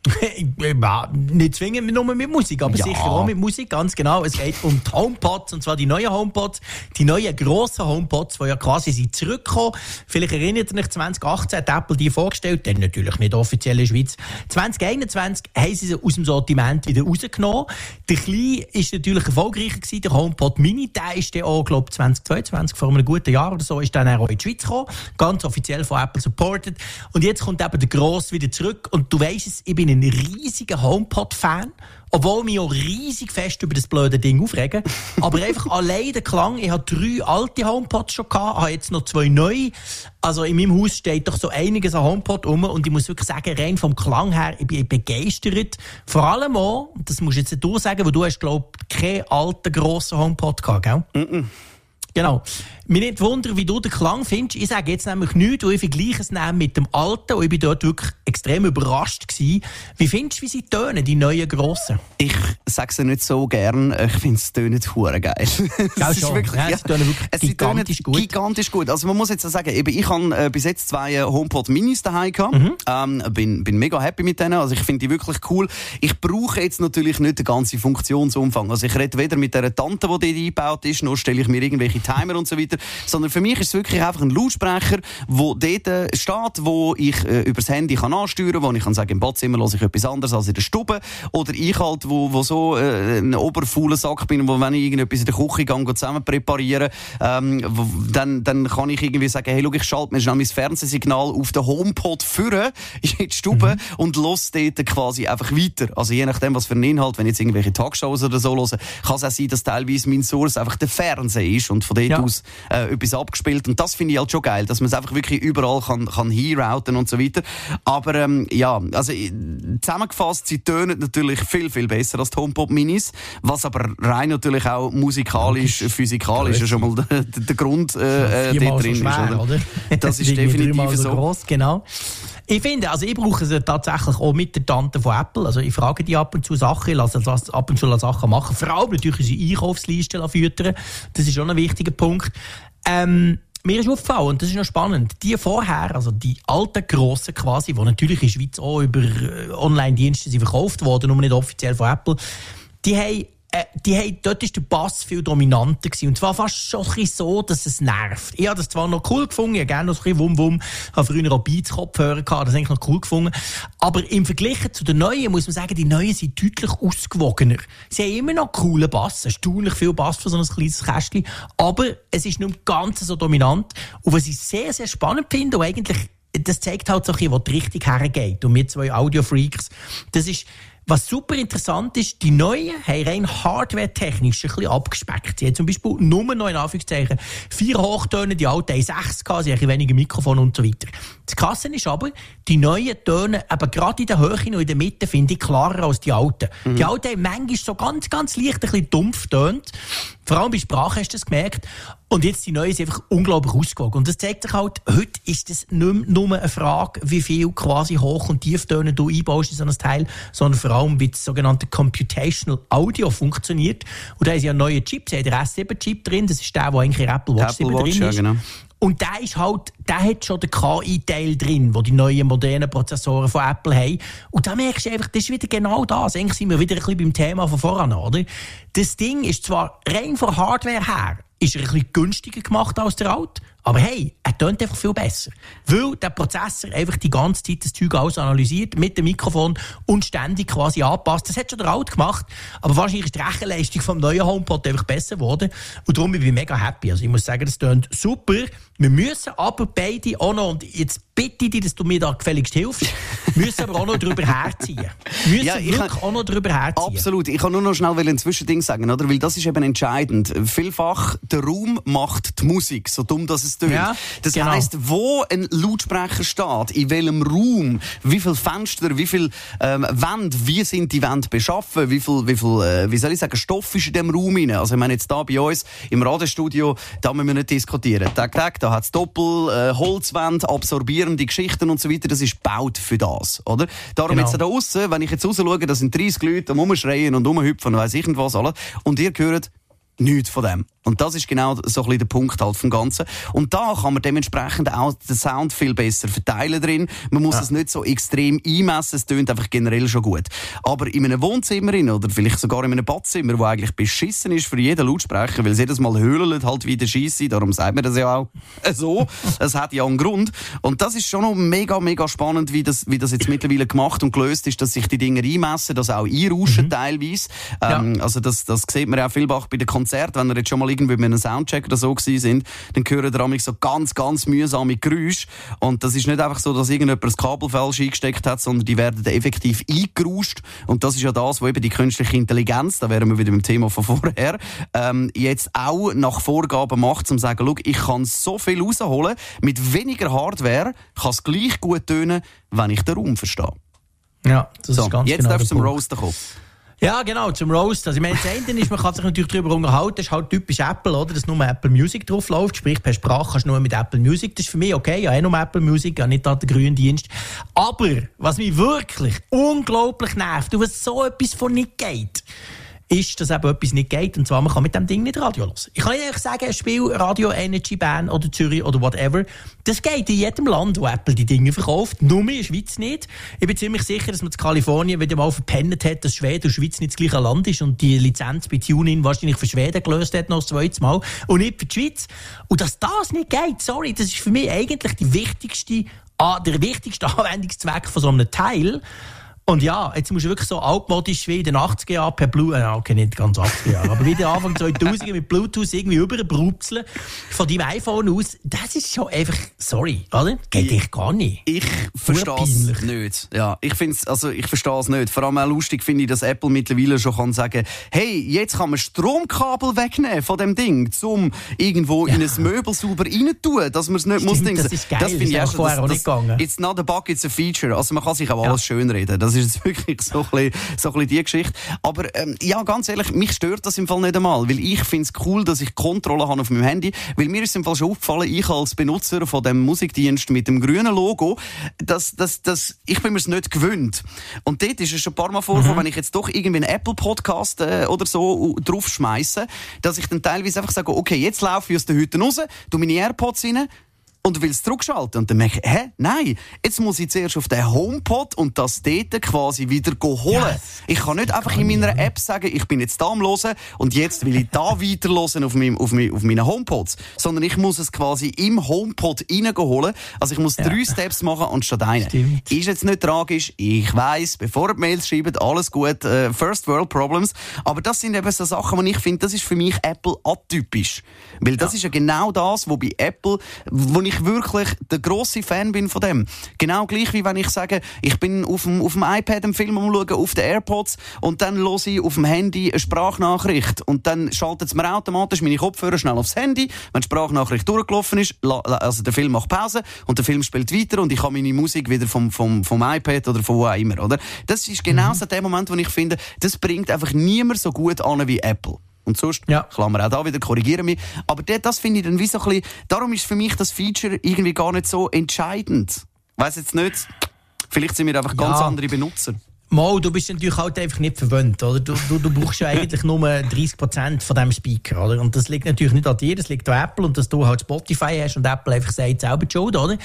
nicht zwingend nur mit Musik, aber ja. sicher auch mit Musik, ganz genau. Es geht um die HomePods, und zwar die neuen HomePods, die neuen grossen HomePods, die ja quasi sind zurückgekommen. Vielleicht erinnert ihr euch, 2018 hat Apple die vorgestellt, dann natürlich nicht offiziell in der Schweiz. 2021 haben sie sie aus dem Sortiment wieder rausgenommen. Der Kleine ist natürlich erfolgreicher gewesen, der HomePod Mini, der ist dann auch, glaube 2022, vor einem guten Jahr oder so, ist dann auch in die Schweiz gekommen. Ganz offiziell von Apple supported. Und jetzt kommt eben der Gross wieder zurück und du weißt es, ich bin ein riesiger HomePod-Fan. Obwohl mich auch riesig fest über das blöde Ding aufregen. Aber einfach allein der Klang. Ich habe drei alte HomePods schon gehabt, habe jetzt noch zwei neue. Also in meinem Haus steht doch so einiges an HomePod rum und ich muss wirklich sagen, rein vom Klang her, ich bin begeistert. Vor allem auch, das musst du jetzt du sagen, weil du hast, glaube ich, keinen alten, grossen HomePod gehabt, gell? Mm -mm. Genau. Mir nicht wundern, wie du den Klang findest. Ich sage jetzt nämlich nichts, weil ich vergleiche es mit dem alten und ich bin dort wirklich extrem überrascht gewesen. Wie findest du, wie sie tönen, die neuen Grossen? Ich sage es nicht so gern. Ich finde es tönen hure geil. es ist wirklich, ja, ja, tönen wirklich es gigantisch gut. Gigantisch gut. Also man muss jetzt sagen, eben, ich habe äh, bis jetzt zwei äh, HomePod Minis daheim gehabt. Mhm. Ähm, bin, bin mega happy mit denen. Also ich finde die wirklich cool. Ich brauche jetzt natürlich nicht den ganzen Funktionsumfang. Also ich rede weder mit der Tante, die dort eingebaut ist, noch stelle ich mir irgendwelche Timer und so weiter, sondern für mich ist es wirklich einfach ein Lautsprecher, der dort äh, steht, wo ich äh, übers Handy kann ansteuern kann, wo ich kann sagen, im Badzimmer höre ich etwas anderes als in der Stube. Oder ich halt, wo, wo so äh, ein oberfauler Sack bin, wo wenn ich irgendetwas in der Küche gehe, zusammen präparieren, ähm, wo, dann, dann kann ich irgendwie sagen, hey, schau, ich schalte mir schnell mein Fernsehsignal auf den HomePod führen in die Stube mhm. und los dort quasi einfach weiter. Also je nachdem, was für ein Inhalt, wenn ich jetzt irgendwelche Talkshows oder so höre, kann es auch sein, dass teilweise mein Source einfach der Fernseher ist und von dort ja. aus äh, etwas abgespielt. Und das finde ich halt schon geil, dass man es einfach wirklich überall kann, kann hinrouten und so weiter. Aber ähm, ja, also zusammengefasst, sie tönen natürlich viel, viel besser als die HomePod Minis, was aber rein natürlich auch musikalisch, physikalisch ja schon mal der, der Grund äh, äh dort drin so schwer, ist. Oder? Das ist definitiv so. Gross, genau. Ich finde, also ich brauche es tatsächlich auch mit der Tante von Apple. Also ich frage die ab und zu Sachen, lasse ab und zu Sachen machen. Vor allem natürlich unsere Einkaufsliste füttern. Das ist schon ein wichtiger Punkt. Ähm, mir ist aufgefallen, und das ist noch spannend, die vorher, also die alten Grossen quasi, die natürlich in der Schweiz auch über äh, Online-Dienste verkauft wurden, nur nicht offiziell von Apple, die haben äh, die haben, dort war der Bass viel dominanter gewesen. Und zwar fast schon so, dass es nervt. Ich habe das zwar noch cool gefunden, ich habe gerne noch ein bisschen Wum-Wum, habe früher auch Beats-Kopfhörer gehabt, das habe ich noch cool gefunden. Aber im Vergleich zu den neuen muss man sagen, die neuen sind deutlich ausgewogener. Sie haben immer noch coolen Bass, erstaunlich viel Bass für so ein kleines Kästchen, aber es ist nicht ganz so dominant. Und was ich sehr, sehr spannend finde, und eigentlich das zeigt halt so ein bisschen, wo die Richtung hergeht. Und wir zwei Audio-Freaks, das ist, was super interessant ist, die neuen haben rein hardware-technisch ein bisschen abgespeckt. Sie haben zum Beispiel nur noch in Anführungszeichen vier Hochtöne, die alten haben sechs gehabt, sie haben weniger Mikrofon und so weiter. Das Krasse ist aber, die neuen Töne, aber gerade in der Höhe und in der Mitte, finde ich klarer als die alten. Mhm. Die alten haben manchmal so ganz, ganz leicht ein bisschen dumpf tönt. Vor allem bei Sprache hast du das gemerkt. Und jetzt die neue ist einfach unglaublich ausgewogen. Und das zeigt sich halt, heute ist das nicht nur eine Frage, wie viel quasi Hoch- und Tieftöne du einbaust in so ein Teil, sondern vor allem, wie das sogenannte Computational Audio funktioniert. Und da ist ja ein neuer Chip, den S7-Chip drin, das ist der, der eigentlich in Apple Watch, Apple Watch drin ist. Ja, genau. Und der ist halt, der hat schon den KI-Teil drin, wo die neuen modernen Prozessoren von Apple haben. Und da merkst du einfach, das ist wieder genau das. Eigentlich sind wir wieder ein bisschen beim Thema von voran, oder? Das Ding ist zwar rein von Hardware her, ist er ein bisschen günstiger gemacht als der alte, aber hey, er tönt einfach viel besser. Weil der Prozessor einfach die ganze Zeit das Zeug alles analysiert, mit dem Mikrofon und ständig quasi anpasst. Das hat schon der Alt gemacht, aber wahrscheinlich ist die Rechenleistung vom neuen HomePod einfach besser geworden. Und darum bin ich mega happy. Also ich muss sagen, das tönt super. Wir müssen aber beide auch noch, und jetzt bitte ich dich, dass du mir da gefälligst hilfst, müssen aber auch noch darüber herziehen. Müssen ja, wirklich kann, auch noch darüber herziehen. Absolut. Ich kann nur noch schnell ein Zwischending sagen, oder? Weil das ist eben entscheidend. Vielfach, der Raum macht die Musik, so dumm, dass es tönt. Ja, das genau. heisst, wo ein Lautsprecher steht, in welchem Raum, wie viele Fenster, wie viele ähm, Wände, wie sind die Wände beschaffen, wie viel, wie viel, äh, wie soll ich sagen, Stoff ist in dem Raum rein. Also ich meine jetzt da bei uns im Radiostudio, da müssen wir nicht diskutieren. Tag, Tag, da hat's Doppel, äh, Holzwände, absorbierende Geschichten und so weiter. Das ist gebaut für das, oder? Darum genau. jetzt da außen, wenn ich jetzt raus schaue, da sind 30 Leute am rumschreien und rumhüpfen und weiss ich was alles. Und ihr hört nichts von dem. Und das ist genau so ein bisschen der Punkt halt vom Ganzen. Und da kann man dementsprechend auch den Sound viel besser verteilen drin. Man muss ja. es nicht so extrem einmessen, es tönt einfach generell schon gut. Aber in einem Wohnzimmer oder vielleicht sogar in einem Badzimmer, wo eigentlich beschissen ist für jeden Lautsprecher, weil es jedes Mal höhlt halt wie der Scheisse, darum sagt man das ja auch so. Es hat ja einen Grund. Und das ist schon noch mega, mega spannend, wie das, wie das jetzt mittlerweile gemacht und gelöst ist, dass sich die Dinge einmessen, dass auch einrauschen mhm. teilweise. Ähm, ja. Also das, das sieht man ja auch vielfach bei den Konzerten, wenn er jetzt schon mal irgendwie mit einem Soundcheck oder so gewesen sind, dann hören da so ganz, ganz mühsame Geräusche. Und das ist nicht einfach so, dass irgendjemand ein Kabel falsch eingesteckt hat, sondern die werden effektiv eingerauscht. Und das ist ja das, wo eben die künstliche Intelligenz, da wären wir wieder beim Thema von vorher, ähm, jetzt auch nach Vorgaben macht, um zu sagen, ich kann so viel rausholen, mit weniger Hardware kann es gleich gut tönen, wenn ich den Raum verstehe. Ja, das so, ist ganz jetzt genau darfst du zum Roaster kommen. Ja, genau, zum Roast. Also, ich meine, das eine ist, man kann sich natürlich darüber unterhalten, das ist halt typisch Apple, oder? Dass nur Apple Music drauf läuft. Sprich, per Sprache kannst du nur mit Apple Music. Das ist für mich okay. Ja, eh nur Apple Music, ja, nicht da der grüne Dienst. Aber, was mich wirklich unglaublich nervt, und was so etwas von nicht geht, ist, dass eben etwas nicht geht. Und zwar, man kann mit dem Ding nicht Radio hören. Ich kann nicht sagen, ein Spiel Radio Energy Band oder Zürich oder whatever. Das geht in jedem Land, wo Apple die Dinge verkauft. Nur in der Schweiz nicht. Ich bin ziemlich sicher, dass man in Kalifornien wieder mal verpennt hat, dass Schweden und Schweiz nicht das gleiche Land ist und die Lizenz bei TuneIn wahrscheinlich für Schweden gelöst hat noch das zweite Mal und nicht für die Schweiz. Und dass das nicht geht, sorry, das ist für mich eigentlich die wichtigste, der wichtigste Anwendungszweck von so einem Teil. Und ja, jetzt musst du wirklich so altmodisch wie in den 80er Jahren per Bluetooth, ja, okay, nicht ganz 80er Jahre, aber wieder Anfang 2000 mit Bluetooth irgendwie überbrupseln von deinem iPhone aus. Das ist schon einfach, sorry, oder? Geht dich gar nicht. Ich verstehe es nicht. Ja, ich find's, also ich verstehe es nicht. Vor allem auch lustig finde ich, dass Apple mittlerweile schon kann sagen, hey, jetzt kann man Stromkabel wegnehmen von dem Ding, zum irgendwo ja. in ein Möbel sauber rein tun, dass man es nicht Stimmt, muss. Das ist geil. Das finde ich auch vorher auch nicht gegangen. It's not a bug, it's a feature. Also man kann sich auch ja. alles schön reden. Das ist jetzt wirklich so ein bisschen, so ein bisschen die Geschichte. Aber ähm, ja, ganz ehrlich, mich stört das im Fall nicht einmal, weil ich finde es cool, dass ich Kontrolle habe auf meinem Handy, weil mir ist im Fall schon aufgefallen, ich als Benutzer von dem Musikdienst mit dem grünen Logo, dass, dass, dass ich bin mir es nicht gewöhnt. Und dort ist es schon ein paar Mal vorgekommen, mhm. wenn ich jetzt doch irgendwie einen Apple Podcast äh, oder so draufschmeiße, dass ich dann teilweise einfach sage, okay, jetzt laufe ich aus der Hütte raus, tu meine AirPods rein, und will es zurückschalten. Und dann merke ich, hä, nein, jetzt muss ich zuerst auf den HomePod und das dort quasi wieder holen. Yes. Ich kann nicht einfach in meiner App sagen, ich bin jetzt da am Hören und jetzt will ich da weiter hören auf, meinem, auf, meinem, auf meinen HomePods. Sondern ich muss es quasi im HomePod holen. Also ich muss ja. drei Steps machen anstatt einen. Stimmt. Ist jetzt nicht tragisch. Ich weiss, bevor ihr Mails schreibt, alles gut. Uh, First World Problems. Aber das sind eben so Sachen, die ich finde, das ist für mich Apple atypisch. Weil das ja. ist ja genau das, wo bei Apple, wo ich ich wirklich der grosse Fan bin von dem. Genau gleich wie wenn ich sage, ich bin auf dem, auf dem iPad einen Film umschauen, auf den AirPods und dann höre ich auf dem Handy eine Sprachnachricht und dann schaltet es mir automatisch meine Kopfhörer schnell aufs Handy. Wenn die Sprachnachricht durchgelaufen ist, also der Film macht Pause und der Film spielt weiter und ich habe meine Musik wieder vom, vom, vom iPad oder von wo auch immer, oder? Das ist genau mhm. der Moment, wo ich finde, das bringt einfach niemand so gut an wie Apple. Und sonst, ja. Klammer auch da wieder, korrigieren mich. Aber das finde ich dann wie so ein bisschen, darum ist für mich das Feature irgendwie gar nicht so entscheidend. Weiß jetzt nicht, vielleicht sind wir einfach ja. ganz andere Benutzer. Mal, du bist natürlich halt einfach nicht verwöhnt, oder? Du, du, du brauchst ja eigentlich nur 30% von diesem Speaker, oder? Und das liegt natürlich nicht an dir, das liegt an Apple und dass du halt Spotify hast und Apple einfach sagt, selber die Schuld, oder?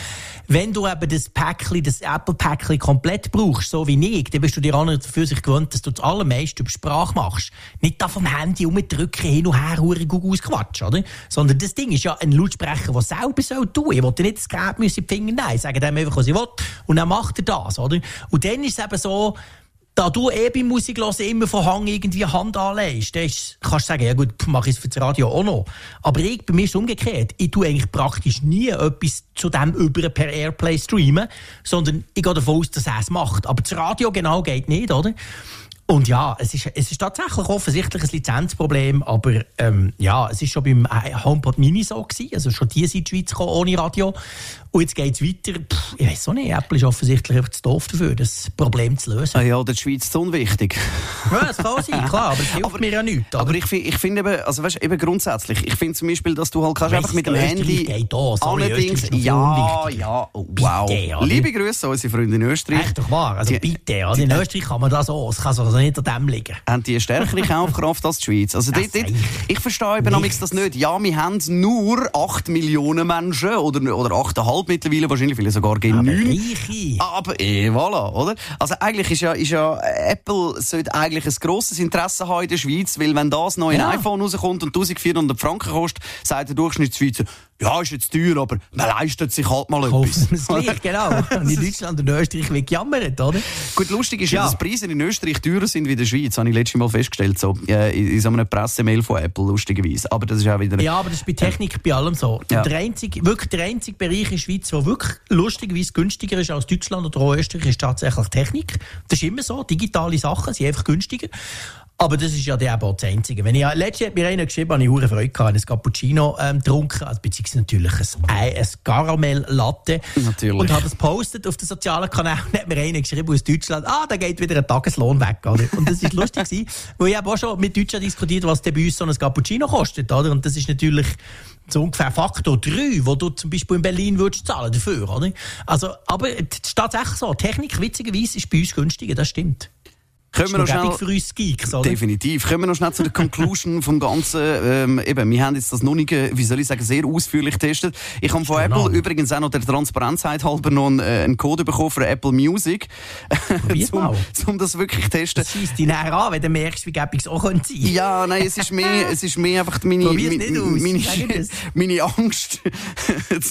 Wenn du eben das Päckchen, das Apple-Päckchen komplett brauchst, so wie ich, dann bist du dir auch für sich gewöhnt, dass du das allermeiste über Sprache machst. Nicht da vom Handy umdrücken, hin und her, hure Google Quatsch, oder? Sondern das Ding ist ja ein Lautsprecher, der selber soll tun. Ich wollte nicht das Gerät in die Finger nehmen, sagen dem einfach, was ich will. Und dann macht er das, oder? Und dann ist es eben so, da du eh beim Musik hören immer von Hang irgendwie Hand anlegst, dann kannst du sagen, ja gut, mache ich es für das Radio auch noch. Aber ich, bei mir ist es umgekehrt. Ich tue eigentlich praktisch nie etwas zu dem über per Airplay streamen, sondern ich gehe davon aus, dass er es macht. Aber das Radio genau geht nicht, oder? Und ja, es ist, es ist tatsächlich offensichtlich ein Lizenzproblem, aber ähm, ja, es ist schon beim HomePod Mini so gewesen, also schon die sind in die Schweiz gekommen, ohne Radio. Und jetzt geht es weiter. Puh, ich weiß auch nicht, Apple ist offensichtlich einfach zu doof dafür, das Problem zu lösen. Ah ja, der Schweiz ist unwichtig. Ja, das kann sein, klar, aber es hilft aber, mir ja nichts. Aber ich, ich finde eben, also weißt, eben grundsätzlich, ich finde zum Beispiel, dass du halt kannst einfach mit dem Handy... Geht da, sorry, allerdings, ja, ja, oh, wow. Bitte, Liebe Grüße an unsere Freunde in Österreich. Echt doch wahr, also die, bitte, also in Österreich kann man das auch, es kann also nicht an dem liegen. Haben die eine stärkere Kaufkraft als die Schweiz? Also dort, dort, ich verstehe eben nicht. das nicht. Ja, wir haben nur 8 Millionen Menschen oder, oder 8,5 mittlerweile wahrscheinlich viele sogar gegen 9. Aber eh, voilà, oder? Also eigentlich ist ja, ist ja, Apple sollte eigentlich ein grosses Interesse haben in der Schweiz, weil wenn das neue ja. iPhone rauskommt und 1400 Franken kostet, sagt der Durchschnittsschweizer, ja, ist jetzt teuer, aber man leistet sich halt mal etwas. Es gleich, genau. in Deutschland und Österreich wird gejammert, oder? Gut, lustig ist ja, dass Preise in Österreich teurer sind wie in der Schweiz, habe ich letztes Mal festgestellt, so, äh, in so einer Pressemail von Apple, lustigerweise. Aber das ist auch wieder... Ja, aber das ist bei Technik äh, bei allem so. Ja. Der einzige, wirklich der einzige Bereich in der Schweiz, der wirklich lustigerweise günstiger ist als Deutschland oder auch Österreich, ist tatsächlich Technik. Das ist immer so. Digitale Sachen sind einfach günstiger. Aber das ist ja dann eben auch das Einzige. Wenn ich, letztes hat mir einer geschrieben, habe ich hure Freude gehabt, ein Cappuccino ähm, getrunken, also beziehungsweise natürlich ein, Ei, ein Karamell-Latte. Natürlich. Und habe das postet auf den sozialen Kanälen und hat mir einer geschrieben aus Deutschland, ah, da geht wieder ein Tageslohn weg. Oder? Und das ist lustig gewesen, weil ich habe auch schon mit Deutschen diskutiert, was denn bei uns so ein Cappuccino kostet. Oder? Und das ist natürlich so ungefähr Faktor 3, wo du zum Beispiel in Berlin würdest zahlen dafür, oder? Also, aber es ist tatsächlich so. Technik, witzigerweise, ist bei uns günstiger, das stimmt. Können wir noch schnell... für uns Geeks, oder? Definitiv. Kommen wir noch schnell zu der Conclusion vom Ganzen. Ähm, eben, wir haben jetzt das noch nicht, äh, wie soll ich sagen, sehr ausführlich getestet. Ich habe von Genau. Apple übrigens auch noch der Transparenzheit halber noch einen, äh, einen Code bekommen für Apple Music. Zum, zum das wirklich testen. Das schießt dich näher an, wenn du merkst, wie gäbig es auch könnte sein Ja, nein, es ist mehr, es ist mehr einfach meine, meine, meine, meine Angst,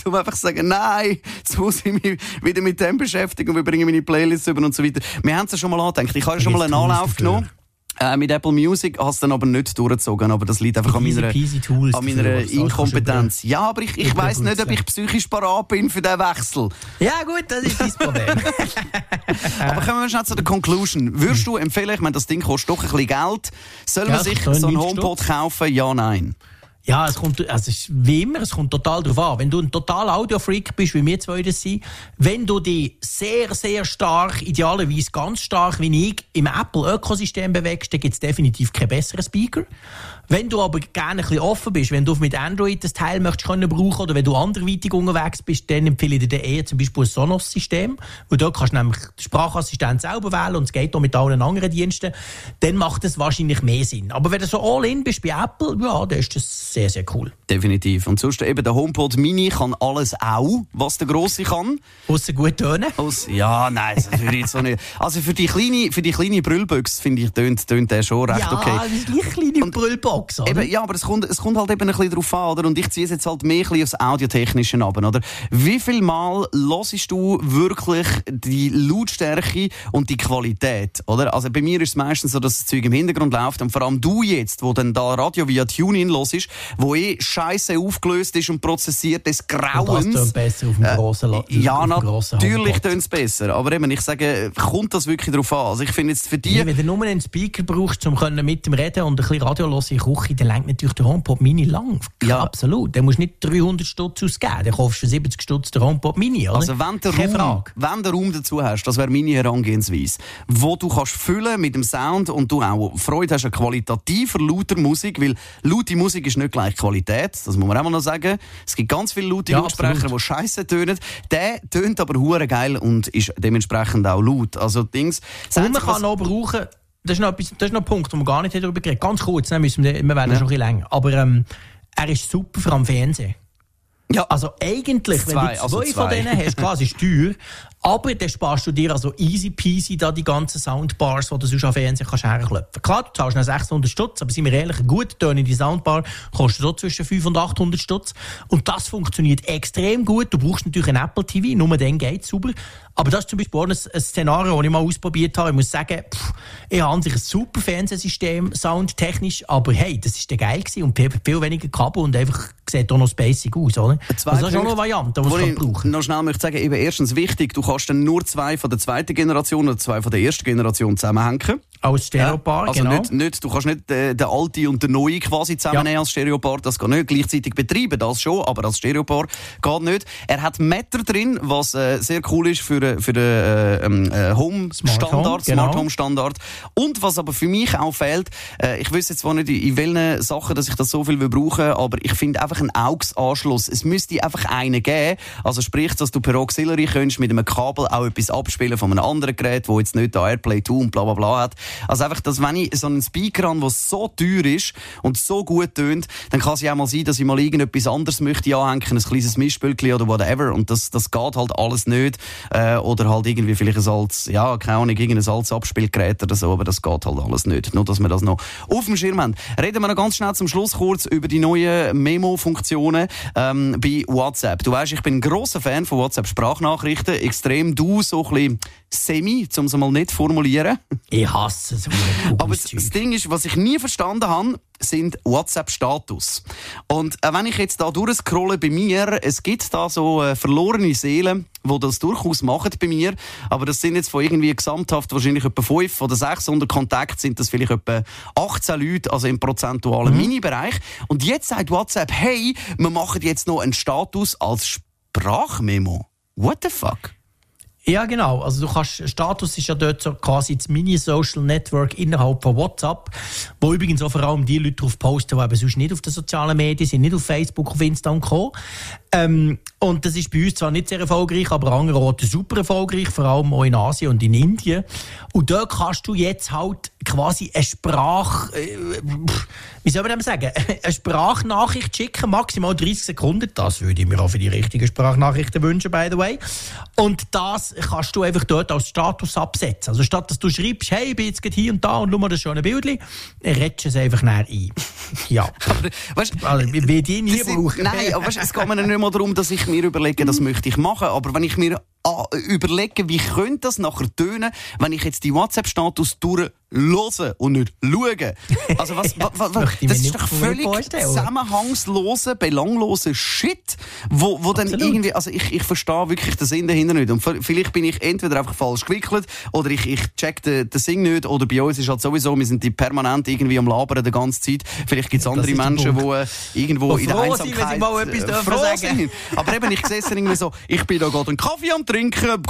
zum einfach sagen, nein, jetzt muss ich mich wieder mit dem beschäftigen und wir bringen meine Playlists über und so weiter. Wir haben es ja schon mal angedenkt. Ich habe ja schon mal einen Anlauf genommen. Äh, mit Apple Music hast du dann aber nicht durchgezogen, aber das liegt einfach an meiner, Tools an meiner Inkompetenz. Ja, aber ich, ich weiss nicht, ob ich psychisch parat bin für den Wechsel. Ja, gut, das ist dein Problem. Aber kommen wir schnell zu der Conclusion. Würdest du empfehlen, ich meine, das Ding kostet doch ein bisschen Geld, soll man sich so einen 90 HomePod kaufen? Ja, nein. Ja, es kommt, also es ist wie immer, es kommt total drauf an. Wenn du ein total Audiofreak bist, wie wir zwei das sind, wenn du dich sehr, sehr stark, idealerweise ganz stark wie ich, im Apple-Ökosystem bewegst, dann gibt es definitiv keinen besseren Speaker. Wenn du aber gerne ein bisschen offen bist, wenn du mit Android das Teil möchtest können brauchen oder wenn du anderweitig unterwegs bist, dann empfehle ich dir eher zum Beispiel ein Sonos-System, weil dort kannst du nämlich den Sprachassistent selber wählen und es geht auch mit allen anderen Diensten, dann macht es wahrscheinlich mehr Sinn. Aber wenn du so all-in bist bei Apple, ja, dann ist das sehr, sehr cool. Definitiv. Und sonst eben der HomePod Mini kann alles auch, was der Grosse kann. Ausser gut tönen. Aus, ja, nein, das würde ich jetzt so nicht. Also für die kleine, für die kleine Brüllbüchse finde ich, tönt, tönt der schon recht ja, okay. das ist gleich eine kleine Brüllbox, oder? Eben, ja, aber es kommt, es kommt halt eben ein bisschen drauf an, oder? Und ich ziehe es jetzt halt mehr ein bisschen aufs Audiotechnische ab, oder? Wie viel Mal hörst du wirklich die Lautstärke und die Qualität, oder? Also bei mir ist es meistens so, dass das Zeug im Hintergrund läuft und vor allem du jetzt, wo dann da Radio via TuneIn hörst, wo eh scheiße aufgelöst ist und prozessiert des Und das Grauens. tönt besser auf dem grossen La- Äh, Ja, grossen natürlich tönt es besser. Aber eben, ich sage, kommt das wirklich drauf an? Also ich finde jetzt für die... Ja, wenn du nur einen Speaker brauchst, um mit dem reden und ein bisschen Radio hören Küche, dann lenkt natürlich der HomePod Mini lang. Ja. Absolut. Dann musst du nicht 300 Stutz ausgeben. Dann kaufst du für 70 Stutz den HomePod Mini, oder? Also wenn du Raum, wenn Raum dazu hast, das wäre meine Herangehensweise, wo du kannst füllen mit dem Sound und du auch Freude hast an qualitativer lauter Musik, weil laute Musik ist nicht gleich Qualität, das muss man auch mal noch sagen. Es gibt ganz viele laute Ja, Lautsprecher, absolut. die scheiße tönen. Der tönt aber hure geil und ist dementsprechend auch laut. Also Dings. Und man kann auch brauchen, das ist noch, etwas, das ist noch ein Punkt, wo wir gar nicht darüber geredet haben. Ganz kurz, dann müssen wir, wir werden Ja. schon ein bisschen länger. Aber ähm, er ist super für am Fernsehen. Ja. Also eigentlich, wenn Zwei, du zwei, also von zwei. denen hast, klar, es ist teuer, aber dann sparst du dir also easy peasy da die ganzen Soundbars, die du sonst am Fernsehen kannst herklopfen. Klar, du zahlst noch 600 Stutz, aber sind wir ehrlich, eine gut tönende Soundbar kostet so zwischen 500 und 800 Stutz. Und das funktioniert extrem gut. Du brauchst natürlich ein Apple TV, nur dann geht's super. Aber das ist zum Beispiel auch ein, ein Szenario, das ich mal ausprobiert habe. Ich muss sagen, pff, ich habe an sich ein super Fernsehsystem, soundtechnisch, aber hey, das ist der geil gewesen und viel, viel weniger Kabel und einfach sieht auch noch spacig aus, oder? Zwei also das ist auch noch eine Variante, die man ich brauchen noch schnell möchte sagen, eben erstens wichtig, du kannst dann nur zwei von der zweiten Generation oder zwei von der ersten Generation zusammenhängen. Als Stereopaar, also genau. nicht, nicht, du kannst nicht äh, den alten und den neuen quasi zusammennehmen als Stereopaar, das geht nicht. Gleichzeitig betreiben, das schon, aber als Stereopaar geht nicht. Er hat Meter drin, was äh, sehr cool ist für, äh, für den äh, ähm, äh, Home-Standard, Home, Smart genau. Und was aber für mich auch fehlt, äh, ich weiß jetzt zwar nicht, in welchen Sachen, dass ich das so viel will brauchen aber ich finde einfach einen AUX-Anschluss. Es müsste einfach einen geben. Also sprich, dass du per Auxiliary könntest mit einem Kabel auch etwas abspielen von einem anderen Gerät, wo jetzt nicht da Airplay 2 und bla bla bla hat. Also einfach, dass wenn ich so einen Speaker habe, der so teuer ist und so gut tönt, dann kann es ja auch mal sein, dass ich mal irgendetwas anderes möchte anhängen, ein kleines Mischpülkchen oder whatever und das, das geht halt alles nicht. Äh, oder halt irgendwie vielleicht ein Salz, ja, keine Ahnung, irgendein Salzabspielgerät oder so, aber das geht halt alles nicht. Nur, dass wir das noch auf dem Schirm haben. Reden wir noch ganz schnell zum Schluss kurz über die neuen Memo-Funktionen ähm, bei WhatsApp. Du weißt, ich bin ein grosser Fan von WhatsApp-Sprachnachrichten. Extrem du, so ein bisschen semi, um es mal nicht formulieren. Ich hasse hasse so Aber das, das Ding ist, was ich nie verstanden habe, sind WhatsApp-Status. Und äh, wenn ich jetzt da durchscrolle bei mir, es gibt da so äh, verlorene Seelen, die das durchaus machen bei mir. Aber das sind jetzt von irgendwie gesamthaft wahrscheinlich etwa 5 oder 600 Kontakte, sind das vielleicht etwa 18 Leute, also im prozentualen mhm. Mini-Bereich. Und jetzt sagt WhatsApp, hey, wir machen jetzt noch einen Status als Sprachmemo. What the fuck? Ja, genau. Also du kannst, Status ist ja dort so quasi das Mini-Social Network innerhalb von WhatsApp, wo übrigens auch vor allem die Leute drauf posten, die eben sonst nicht auf den sozialen Medien sind, nicht auf Facebook, auf Insta und Co. Ähm, und das ist bei uns zwar nicht sehr erfolgreich, aber an anderen Orten super erfolgreich, vor allem auch in Asien und in Indien. Und dort kannst du jetzt halt quasi eine Sprach, äh, wie soll man das sagen, eine Sprachnachricht schicken, maximal 30 Sekunden. Das würde ich mir auch für die richtigen Sprachnachrichten wünschen, by the way. Und das kannst du einfach dort als Status absetzen. Also statt dass du schreibst, hey, ich bin jetzt hier und da und schau mal das schöne Bildchen, redest es einfach näher ein. Ja. aber, weißt, also, ich will die nie brauchen. Nein, aber weißt, es geht mir nicht mehr darum, dass ich mir überlege, das möchte ich machen. Aber wenn ich mir überlegen, wie könnte das nachher tönen, wenn ich jetzt die WhatsApp-Status durchhöre und nicht schaue. Also was, was, was, was das ist doch völlig zusammenhangsloser, belangloser Shit, wo, wo dann irgendwie, also ich, ich verstehe wirklich den Sinn dahinter nicht. Und vielleicht bin ich entweder einfach falsch gewickelt oder ich, ich check den, den Sinn nicht oder bei uns ist halt sowieso, wir sind die permanent irgendwie am Labern die ganze Zeit. Vielleicht gibt es andere Menschen, die äh, irgendwo wo in der Einsamkeit sind, mal etwas äh, froh sind. Aber eben, ich sehe es irgendwie so, ich bin da gerade einen Kaffee am trinken,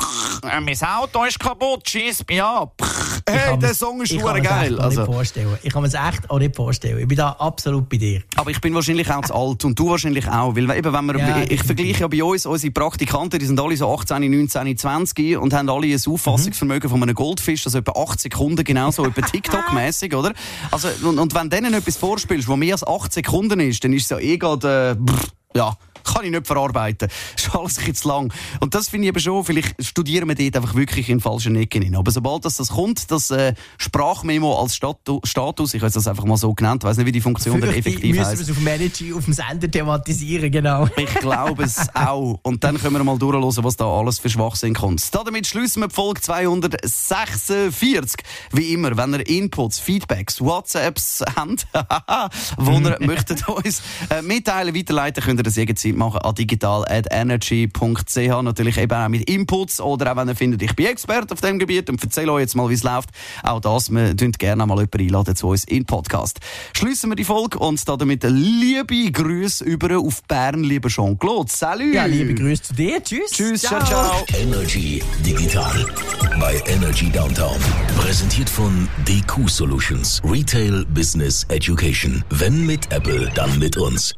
äh, mein Auto ist kaputt, schieß mich pff, hey, der Song ist schon geil. Also. vorstellen. Ich kann mir es echt auch nicht vorstellen. Ich bin da absolut bei dir. Aber ich bin wahrscheinlich auch zu alt und du wahrscheinlich auch, weil eben, wenn wir, ja, ich, ich vergleiche ja bei uns, unsere Praktikanten, die sind alle so 18, 19, 20 und haben alle ein Auffassungsvermögen mhm. von einem Goldfisch, also etwa 8 Sekunden, genauso etwa TikTok-mäßig, oder? Also, und, und wenn denen etwas vorspielst, wo mehr als 8 Sekunden ist, dann ist es ja eh gerade, äh, ja, kann ich nicht verarbeiten. Das ist alles ein zu lang. Und das finde ich eben schon, vielleicht studieren wir dort einfach wirklich in falschen Ecken hin. Aber sobald das, das kommt, das äh, Sprachmemo als Statu Status, ich habe das einfach mal so genannt, weiß nicht, wie die Funktion dann effektiv heißt. Müssen wir es auf Manager, auf dem Sender thematisieren, genau. Ich glaube es auch. Und dann können wir mal durchhören, was da alles für Schwachsinn kommt. Damit schließen wir die Folge 246. Wie immer, wenn ihr Inputs, Feedbacks, WhatsApps habt, wo ihr möchtet uns äh, mitteilen, weiterleiten, könnt ihr das jederzeit machen an digital.energy.ch. Natürlich eben auch mit Inputs oder auch wenn ihr findet, ich bin Experte auf dem Gebiet und erzähle euch jetzt mal, wie es läuft. Auch das, wir tun gerne mal jemanden einladen zu uns in Podcast. Schließen wir die Folge und damit liebe Grüße über auf Bern, lieber Jean-Claude. Salut! Ja, liebe Grüße zu dir. Tschüss. Tschüss, ciao, ciao. Energy Digital bei Energy Downtown. Präsentiert von DQ Solutions. Retail Business Education. Wenn mit Apple, dann mit uns.